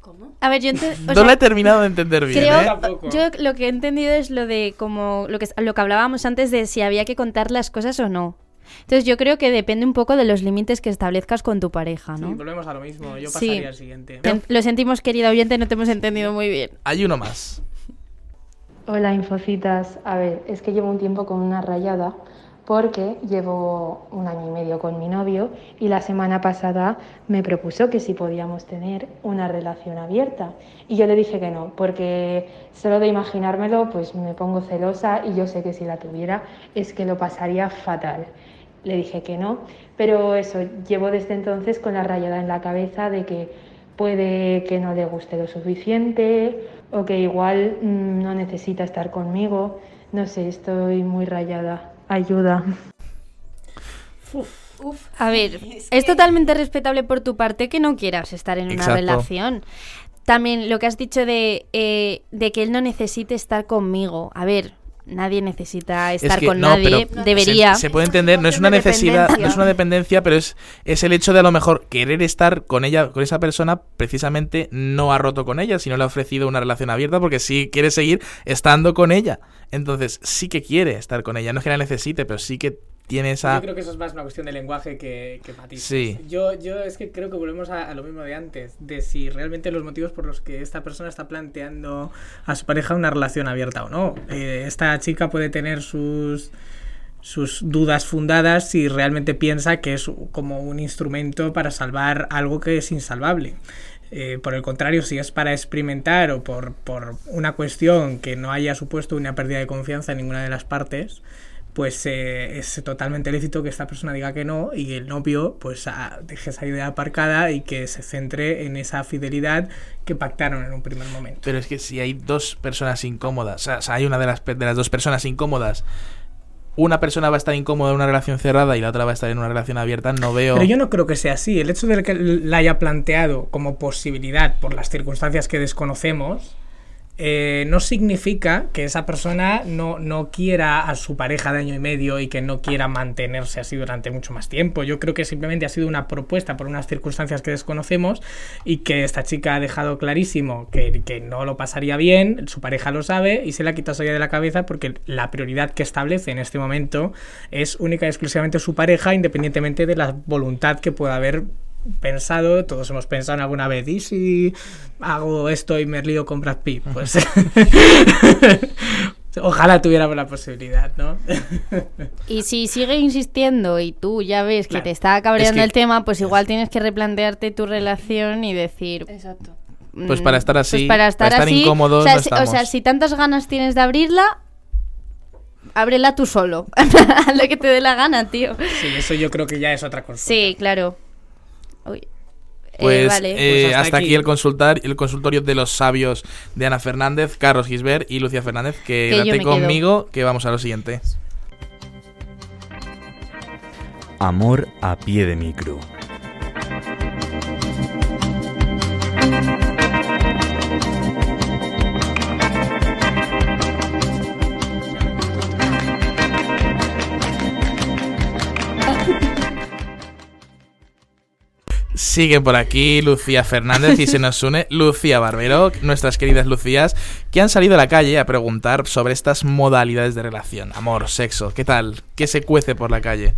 ¿Cómo? A ver, yo no lo he terminado de entender bien. ¿eh? Yo lo que he entendido es lo de como lo que, lo que hablábamos antes de si había que contar las cosas o no. Entonces yo creo que depende un poco de los límites que establezcas con tu pareja, ¿no? Sí, volvemos a lo mismo. Yo pasaría al siguiente. Lo sentimos, querida oyente, no te hemos entendido muy bien. Hay uno más. Hola Infocitas, a ver, es que llevo un tiempo con una rayada porque llevo un año y medio con mi novio y la semana pasada me propuso que si podíamos tener una relación abierta y yo le dije que no, porque solo de imaginármelo pues me pongo celosa y yo sé que si la tuviera es que lo pasaría fatal. Le dije que no, pero eso, llevo desde entonces con la rayada en la cabeza de que puede que no le guste lo suficiente o que igual mm, no necesita estar conmigo. No sé, estoy muy rayada. Ayuda. A ver, es, totalmente respetable por tu parte que no quieras estar en una relación. También lo que has dicho de, eh, de que él no necesite estar conmigo. A ver, nadie necesita estar con nadie, debería. Se, puede entender, no es una necesidad, no es una dependencia, pero es, es el hecho de a lo mejor querer estar con ella, con esa persona, precisamente no ha roto con ella, sino le ha ofrecido una relación abierta porque sí quiere seguir estando con ella. Entonces, sí que quiere estar con ella, no es que la necesite, pero sí que tiene esa... Yo creo que eso es más una cuestión de lenguaje que, que matices. Sí. Yo, yo es que creo que volvemos a, a, lo mismo de antes, de si realmente los motivos por los que esta persona está planteando a su pareja una relación abierta o no. Eh, esta chica puede tener sus sus dudas fundadas si realmente piensa que es como un instrumento para salvar algo que es insalvable. Eh, por el contrario, si es para experimentar o por, por, una cuestión que no haya supuesto una pérdida de confianza en ninguna de las partes, pues eh, es totalmente lícito que esta persona diga que no y el novio pues a, deje esa idea aparcada y que se centre en esa fidelidad que pactaron en un primer momento. Pero es que si hay dos personas incómodas, o sea, hay una de las, de las dos personas incómodas una persona va a estar incómoda en una relación cerrada y la otra va a estar en una relación abierta, no veo... Pero yo no creo que sea así. El hecho de que la haya planteado como posibilidad por las circunstancias que desconocemos, eh, no significa que esa persona no, no quiera a su pareja de año y medio y que no quiera mantenerse así durante mucho más tiempo. Yo creo que simplemente ha sido una propuesta por unas circunstancias que desconocemos y que esta chica ha dejado clarísimo que, que no lo pasaría bien, su pareja lo sabe y se la ha quitado ya de la cabeza porque la prioridad que establece en este momento es única y exclusivamente su pareja, independientemente de la voluntad que pueda haber pensado, todos hemos pensado alguna vez, ¿y si hago esto y me lío con Brad Pitt? Pues ojalá tuviéramos la posibilidad, ¿no? y si sigue insistiendo y tú ya ves que claro. te está cabreando es que... el tema, pues igual tienes que replantearte tu relación y decir... Exacto. Pues para estar así, pues para estar, para estar así, incómodos, o sea, no si, o sea, si tantas ganas tienes de abrirla, ábrela tú solo. Haz lo que te dé la gana, tío. Sí, eso yo creo que ya es otra cosa. Sí, claro. Uy. Pues, eh, vale. eh, Pues hasta hasta, aquí, aquí. el, consultar, el consultorio de los sabios de Ana Fernández, Carlos Gisbert y Lucía Fernández. Que Quédate quedo. conmigo, que vamos a lo siguiente. Amor a pie de micro. Siguen por aquí Lucía Fernández y se nos une Lucía Barbero, nuestras queridas Lucías, que han salido a la calle a preguntar sobre estas modalidades de relación. Amor, sexo, ¿qué tal? ¿Qué se cuece por la calle?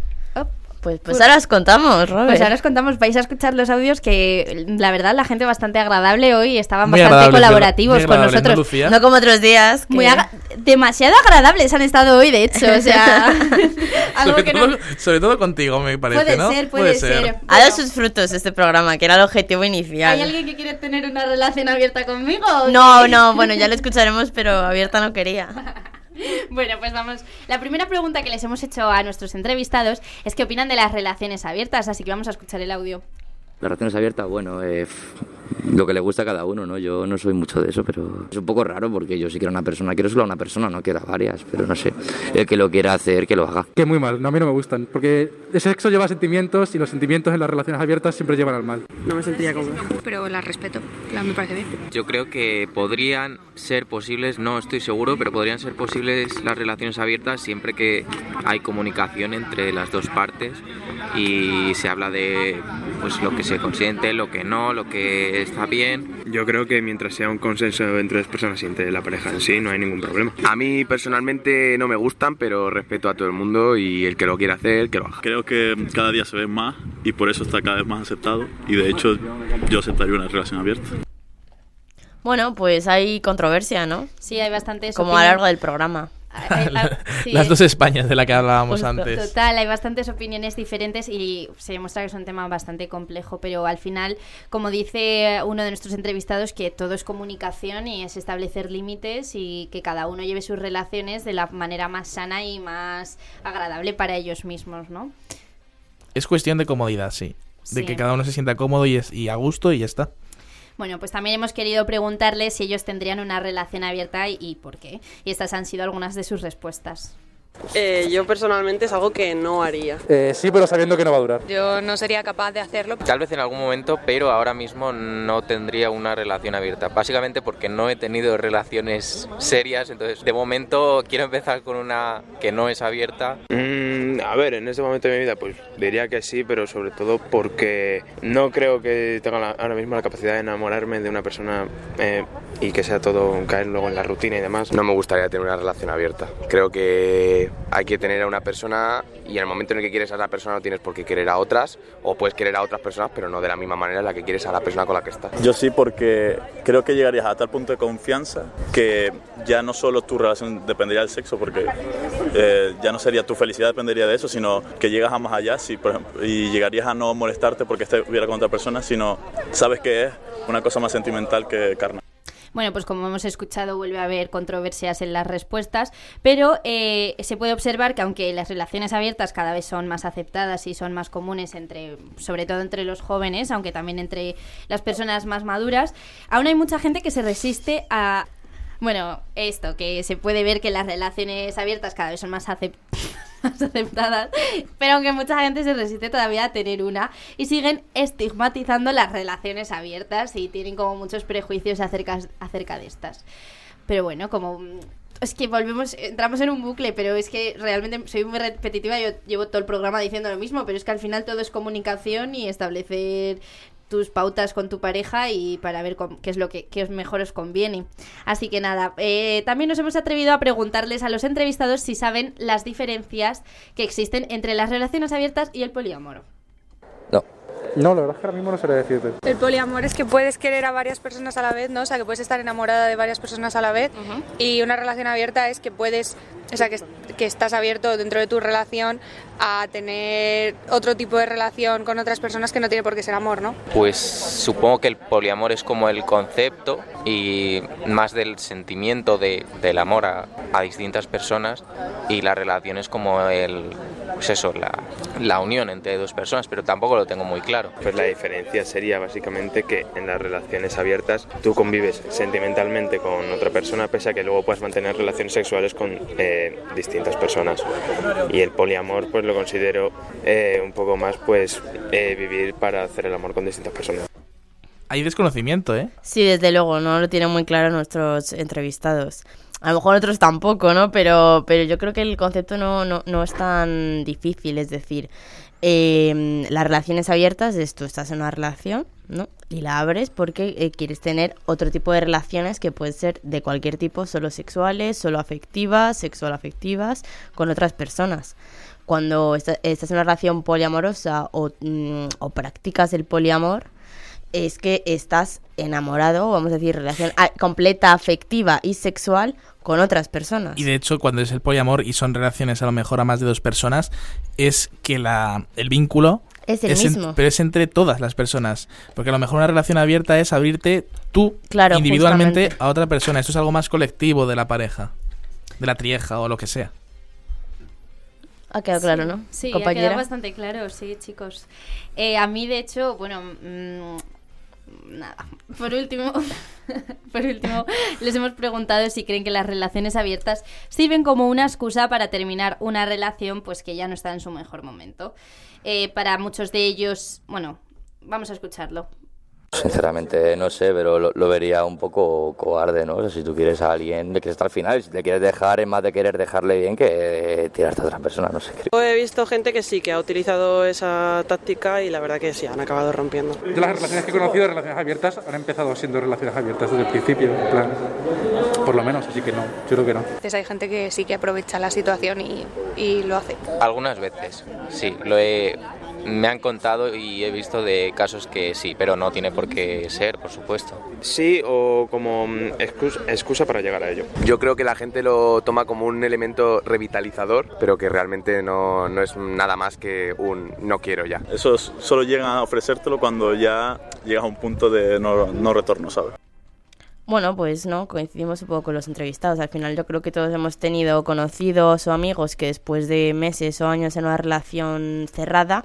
Pues, pues ahora os contamos, Robert. Pues ahora os contamos, vais a escuchar los audios que la verdad la gente bastante agradable hoy, estaban Muy bastante colaborativos con ¿no, nosotros. No como otros días. que- Muy aga- demasiado agradables han estado hoy, de hecho, o sea, algo Sobre que no todo, sobre todo contigo, me parece, puede ¿no? ser, puede, ser. Ha dado sus frutos este programa, que era el objetivo inicial. ¿Hay alguien que quiere tener una relación abierta conmigo? No, no, bueno, ya lo escucharemos, pero abierta no quería. Bueno, pues vamos. La primera pregunta que les hemos hecho a nuestros entrevistados es qué opinan de las relaciones abiertas, así que vamos a escuchar el audio. Las relaciones abiertas, bueno, eh, lo que le gusta a cada uno, ¿no? Yo no soy mucho de eso, pero es un poco raro porque yo si quiero una persona, quiero solo a una persona, no quiero a varias, pero no sé. El que lo quiera hacer, que lo haga. Que muy mal, no, a mí no me gustan, porque el sexo lleva sentimientos y los sentimientos en las relaciones abiertas siempre llevan al mal. No me sentiría cómoda. Pero la respeto, la me parece bien. Yo creo que podrían ser posibles, no estoy seguro, pero podrían ser posibles las relaciones abiertas siempre que hay comunicación entre las dos partes y se habla de pues lo que se consiente, lo que no, lo que está bien. Yo creo que mientras sea un consenso entre dos personas y entre la pareja en sí, no hay ningún problema. A mí personalmente no me gustan, pero respeto a todo el mundo y el que lo quiera hacer, que lo haga. Creo que cada día se ve más y por eso está cada vez más aceptado y de hecho yo aceptaría una relación abierta. Bueno, pues hay controversia, ¿no? Sí, hay bastantes. Como a lo largo del programa. Sí, Las dos Españas de la que hablábamos Justo. antes. Total, hay bastantes opiniones diferentes y se demuestra que es un tema bastante complejo, pero al final, como dice uno de nuestros entrevistados, que todo es comunicación y es establecer límites y que cada uno lleve sus relaciones de la manera más sana y más agradable para ellos mismos, ¿no? Es cuestión de comodidad, sí. De Sí. que cada uno se sienta cómodo y, es, y a gusto y ya está. Bueno, pues también hemos querido preguntarles si ellos tendrían una relación abierta y, y por qué. Y estas han sido algunas de sus respuestas. Eh, yo personalmente es algo que no haría. Eh, sí, pero sabiendo que no va a durar. Yo no sería capaz de hacerlo. Tal vez en algún momento, pero ahora mismo no tendría una relación abierta. Básicamente porque no he tenido relaciones serias, entonces de momento quiero empezar con una que no es abierta. Mm, A ver, en este momento de mi vida, pues diría que sí, pero sobre todo porque no creo que tenga la- ahora mismo la capacidad de enamorarme de una persona eh, y que sea todo caer luego en la rutina y demás. No me gustaría tener una relación abierta. Creo que hay que tener a una persona y en el momento en el que quieres a esa persona no tienes por qué querer a otras o puedes querer a otras personas pero no de la misma manera en la que quieres a la persona con la que estás. Yo sí, porque creo que llegarías a tal punto de confianza que ya no solo tu relación dependería del sexo, porque eh, ya no sería tu felicidad dependería de eso, sino que llegas a más allá y llegarías a no molestarte porque estuviera con otra persona, sino sabes que es una cosa más sentimental que carnal. Bueno, pues como hemos escuchado, vuelve a haber controversias en las respuestas, pero eh, se puede observar que aunque las relaciones abiertas cada vez son más aceptadas y son más comunes entre, sobre todo entre los jóvenes, aunque también entre las personas más maduras, aún hay mucha gente que se resiste a bueno, esto, que se puede ver que las relaciones abiertas cada vez son más, acep- más aceptadas, pero aunque mucha gente se resiste todavía a tener una y siguen estigmatizando las relaciones abiertas y tienen como muchos prejuicios acerca, acerca de estas. Pero bueno, como... Es que volvemos, entramos en un bucle, pero es que realmente soy muy repetitiva, yo llevo todo el programa diciendo lo mismo, pero es que al final todo es comunicación y establecer tus pautas con tu pareja y para ver qué es lo que mejor os conviene. Así que nada, eh, también nos hemos atrevido a preguntarles a los entrevistados si saben las diferencias que existen entre las relaciones abiertas y el poliamor. No, la verdad es que ahora mismo no sabría decirte. El poliamor es que puedes querer a varias personas a la vez, ¿no? O sea, que puedes estar enamorada de varias personas a la vez. Y una relación abierta es que puedes, o sea, que, que estás abierto dentro de tu relación a tener otro tipo de relación con otras personas que no tiene por qué ser amor, ¿no? Pues supongo que el poliamor es como el concepto y más del sentimiento de, del amor a, a distintas personas y la relación es como el, pues eso, la, la unión entre dos personas, pero tampoco lo tengo muy claro. Pues la diferencia sería básicamente que en las relaciones abiertas tú convives sentimentalmente con otra persona pese a que luego puedas mantener relaciones sexuales con eh, distintas personas. Y el poliamor pues lo considero eh, un poco más pues eh, vivir para hacer el amor con distintas personas. Hay desconocimiento, ¿eh? Sí, desde luego, no lo tienen muy claro nuestros entrevistados. A lo mejor otros tampoco, ¿no? Pero, pero yo creo que el concepto no, no, no es tan difícil, es decir, eh, las relaciones abiertas es tú estás en una relación, ¿no? Y la abres porque eh, quieres tener otro tipo de relaciones que pueden ser de cualquier tipo, solo sexuales, solo afectivas, sexual afectivas, con otras personas. Cuando estás en una relación poliamorosa o, mm, o practicas el poliamor, es que estás enamorado, vamos a decir, relación a- completa, afectiva y sexual con otras personas. Y de hecho, cuando es el poliamor y son relaciones a lo mejor a más de dos personas, es que la, el vínculo Es el mismo. pero es entre todas las personas. Porque a lo mejor una relación abierta es abrirte tú Claro, individualmente justamente. a otra persona. Esto es algo más colectivo de la pareja, de la trieja o lo que sea. Ha quedado claro, ¿no? Sí, ha quedado bastante claro, sí, chicos. Eh, a mí, de hecho, bueno, mm, nada. Por último, por último, les hemos preguntado si creen que las relaciones abiertas sirven como una excusa para terminar una relación, pues que ya no está en su mejor momento. Eh, para muchos de ellos, bueno, vamos a escucharlo. Sinceramente no sé, pero lo, lo vería un poco cobarde, ¿no? O sea, si tú quieres a alguien, le quieres hasta el final, y si te quieres dejar, es más de querer dejarle bien que eh, tirarte a otra persona, no sé. Yo he visto gente que sí, que ha utilizado esa táctica y la verdad que sí, han acabado rompiendo. Yo las relaciones que he conocido, relaciones abiertas, han empezado siendo relaciones abiertas desde el principio, en plan, por lo menos, así que no, yo creo que no. Entonces hay gente que sí que aprovecha la situación y, y lo hace. Algunas veces, sí, lo he, me han contado y he visto de casos que sí, pero no tiene por qué ser, por supuesto. Sí, o como mm, excus- excusa para llegar a ello. Yo creo que la gente lo toma como un elemento revitalizador, pero que realmente no, no es nada más que un no quiero ya. Eso es- solo llegan a ofrecértelo cuando ya llegas a un punto de no, no retorno, ¿sabes? Bueno, pues no, coincidimos un poco con los entrevistados. Al final yo creo que todos hemos tenido conocidos o amigos que después de meses o años en una relación cerrada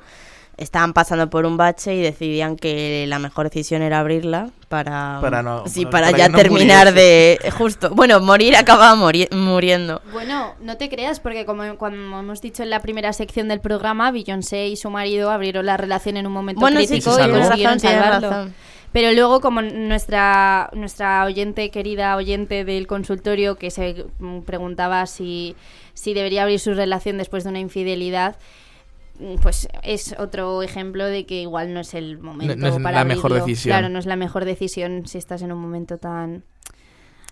estaban pasando por un bache y decidían que la mejor decisión era abrirla para, Para no- sí, para- ya no terminar muriese. de justo. Bueno, morir acababa muri- muriendo. Bueno, no te creas, porque como, como hemos dicho en la primera sección del programa, Beyoncé y su marido abrieron la relación en un momento Bueno, crítico sí, y consiguieron salvarlo. razón. Pero luego, como nuestra, nuestra oyente, querida oyente del consultorio, que se mm, preguntaba si, si debería abrir su relación después de una infidelidad, mm, pues es otro ejemplo de que igual no es el momento No- no es para la mejor decisión. Claro, no es la mejor decisión si estás en un momento tan...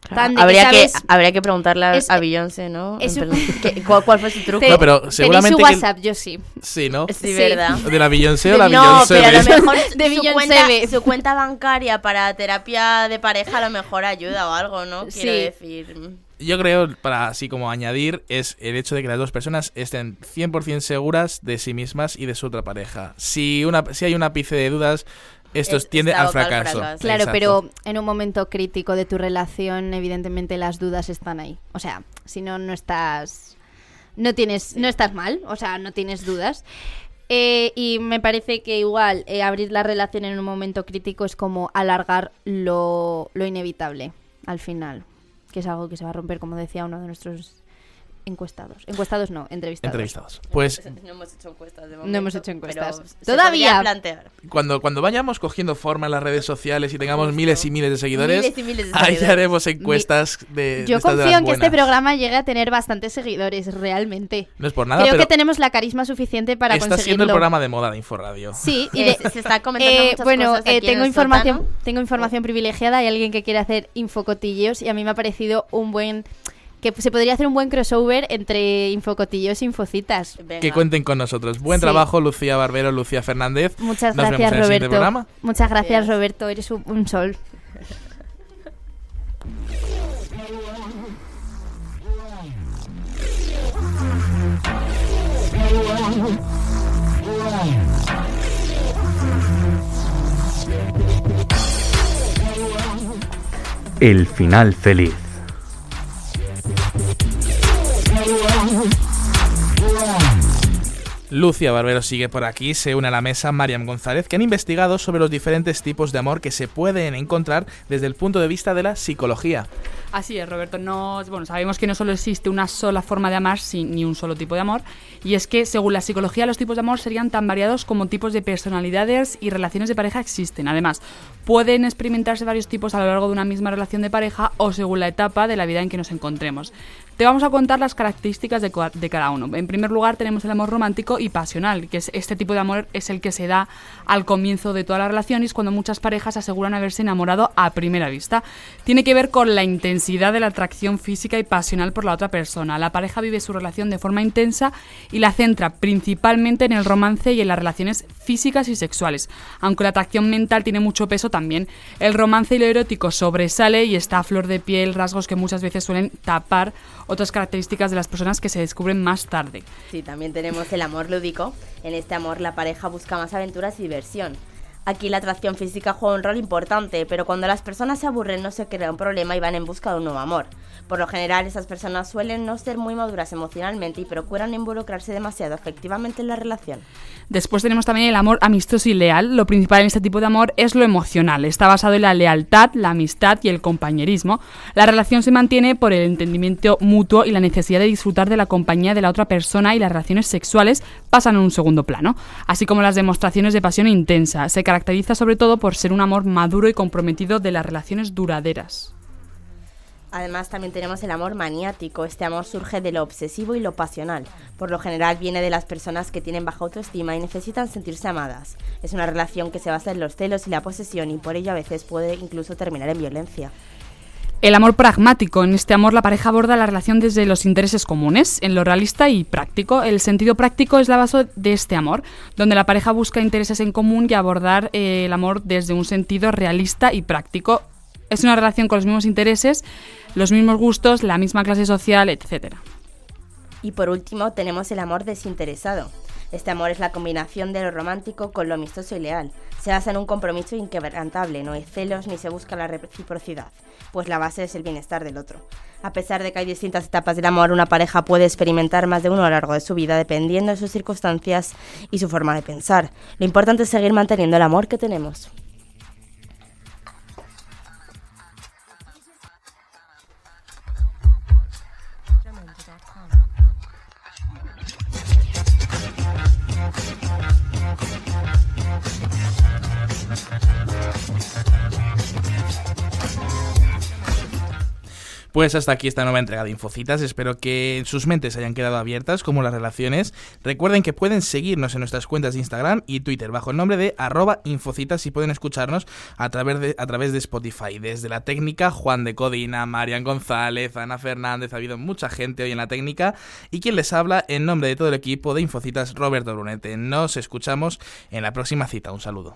Claro, tan de habría, que, sabes- habría que preguntarle a, Es- a Beyoncé, ¿no? es En un- plan, ¿qué- cuál, cuál fue su truco? No, pero seguramente su que- WhatsApp, yo sí. Sí, ¿no? Sí, Sí. ¿verdad? ¿De la Beyoncé o la no, Beyoncé? pero a lo mejor De su, Beyoncé cuenta, B. su cuenta bancaria para terapia de pareja a lo mejor ayuda o algo, ¿no? Quiero Sí. decir... Yo creo, para así como añadir, es el hecho de que las dos personas estén 100% seguras de sí mismas y de su otra pareja. Si, una, si hay un ápice de dudas, esto Es- tiende al fracaso. Claro, Exacto. pero en un momento crítico de tu relación, evidentemente las dudas están ahí. O sea, si no, no estás. No tienes. No estás mal. O sea, no tienes dudas. Eh, y me parece que igual eh, abrir la relación en un momento crítico es como alargar lo, lo inevitable al final. Que es algo que se va a romper, como decía uno de nuestros encuestados. Encuestados no, entrevistados. Entrevistados. Pues No hemos hecho encuestas de No momento, hemos hecho encuestas. Todavía. plantear. cuando, cuando vayamos cogiendo forma en las redes sociales y tengamos miles y miles de seguidores, Miles y miles de ahí seguidores. haremos encuestas de, de Yo de confío en que este programa llegue a tener bastantes seguidores, realmente. No es por nada, Creo pero que tenemos la carisma suficiente para está conseguirlo. siendo el programa de moda de Inforradio. Sí, y de- se está comentando eh, muchas bueno, cosas aquí eh, en tengo información, tengo información privilegiada. Hay alguien que quiere hacer infocotillos y a mí me ha parecido un buen que se podría hacer un buen crossover entre infocotillos y infocitas. Que cuenten con nosotros. Buen Sí. trabajo, Lucía Barbero, Lucía Fernández. Muchas Nos gracias, vemos en el siguiente Roberto. programa. Muchas gracias, Roberto. Eres un, un sol. El final feliz. Lucia Barbero sigue por aquí, se une a la mesa Mariam González, que han investigado sobre los diferentes tipos de amor que se pueden encontrar desde el punto de vista de la psicología. Así es, Roberto. No, bueno, sabemos que no solo existe una sola forma de amar, sin, ni un solo tipo de amor, y es que según la psicología los tipos de amor serían tan variados como tipos de personalidades y relaciones de pareja existen. Además, pueden experimentarse varios tipos a lo largo de una misma relación de pareja o según la etapa de la vida en que nos encontremos. Te vamos a contar las características de, cada uno. En primer lugar tenemos el amor romántico y pasional, que es este tipo de amor es el que se da al comienzo de toda la relación y es cuando muchas parejas aseguran haberse enamorado a primera vista. Tiene que ver con la intensidad de la atracción física y pasional por la otra persona. La pareja vive su relación de forma intensa y la centra principalmente en el romance y en las relaciones físicas y sexuales, aunque la atracción mental tiene mucho peso también. El romance y lo erótico sobresale y está a flor de piel, rasgos que muchas veces suelen tapar otras características de las personas que se descubren más tarde. Sí, también tenemos el amor lúdico. En este amor la pareja busca más aventuras y diversión. Aquí la atracción física juega un rol importante, pero cuando las personas se aburren no se crea un problema y van en busca de un nuevo amor. Por lo general, esas personas suelen no ser muy maduras emocionalmente y procuran involucrarse demasiado afectivamente en la relación. Después tenemos también el amor amistoso y leal. Lo principal en este tipo de amor es lo emocional. Está basado en la lealtad, la amistad y el compañerismo. La relación se mantiene por el entendimiento mutuo y la necesidad de disfrutar de la compañía de la otra persona y las relaciones sexuales pasan a un segundo plano, así como las demostraciones de pasión intensa. Caracteriza sobre todo por ser un amor maduro y comprometido de las relaciones duraderas. Además también tenemos el amor maniático. Este amor surge de lo obsesivo y lo pasional. Por lo general viene de las personas que tienen baja autoestima y necesitan sentirse amadas. Es una relación que se basa en los celos y la posesión y por ello a veces puede incluso terminar en violencia. El amor pragmático. En este amor la pareja aborda la relación desde los intereses comunes, en lo realista y práctico. El sentido práctico es la base de este amor, donde la pareja busca intereses en común y abordar eh, el amor desde un sentido realista y práctico. Es una relación con los mismos intereses, los mismos gustos, la misma clase social, etc. Y por último tenemos el amor desinteresado. Este amor es la combinación de lo romántico con lo amistoso y leal. Se basa en un compromiso inquebrantable, no hay celos ni se busca la reciprocidad, pues la base es el bienestar del otro. A pesar de que hay distintas etapas del amor, una pareja puede experimentar más de uno a lo largo de su vida dependiendo de sus circunstancias y su forma de pensar. Lo importante es seguir manteniendo el amor que tenemos. Pues hasta aquí esta nueva entrega de Infocitas. Espero que sus mentes hayan quedado abiertas como las relaciones. Recuerden que pueden seguirnos en nuestras cuentas de Instagram y Twitter bajo el nombre de arroba Infocitas y pueden escucharnos a través de, a través de Spotify. Desde la técnica, Juan de Codina, Marian González, Ana Fernández, ha habido mucha gente hoy en la técnica. Y quien les habla en nombre de todo el equipo de Infocitas, Roberto Brunete. Nos escuchamos en la próxima cita. Un saludo.